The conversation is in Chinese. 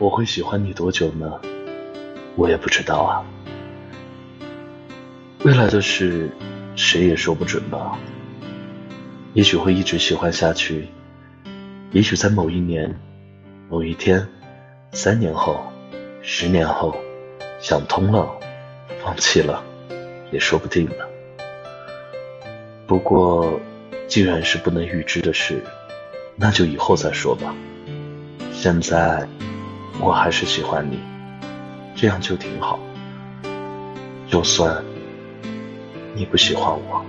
我会喜欢你多久呢？我也不知道啊。未来的事，谁也说不准吧。也许会一直喜欢下去，也许在某一年、某一天、三年后、十年后，想通了，放弃了，也说不定呢。不过，既然是不能预知的事，那就以后再说吧。现在，我还是喜欢你，这样就挺好。就算你不喜欢我。